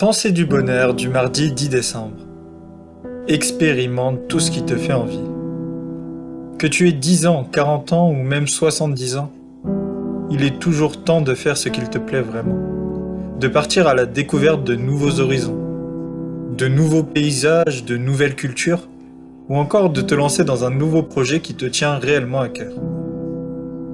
Pensée du bonheur du mardi 10 décembre. Expérimente tout ce qui te fait envie. Que tu aies 10 ans, 40 ans ou même 70 ans, il est toujours temps de faire ce qu'il te plaît vraiment. De partir à la découverte de nouveaux horizons, de nouveaux paysages, de nouvelles cultures, ou encore de te lancer dans un nouveau projet qui te tient réellement à cœur.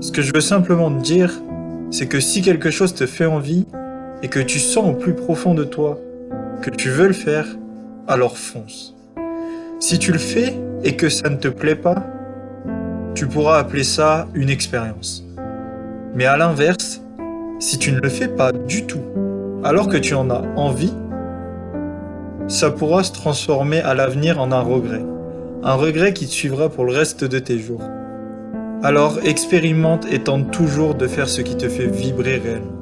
Ce que je veux simplement te dire, c'est que si quelque chose te fait envie, et que tu sens au plus profond de toi que tu veux le faire, alors fonce. Si tu le fais et que ça ne te plaît pas, tu pourras appeler ça une expérience. Mais à l'inverse, si tu ne le fais pas du tout, alors que tu en as envie, ça pourra se transformer à l'avenir en un regret. Un regret qui te suivra pour le reste de tes jours. Alors expérimente et tente toujours de faire ce qui te fait vibrer réellement.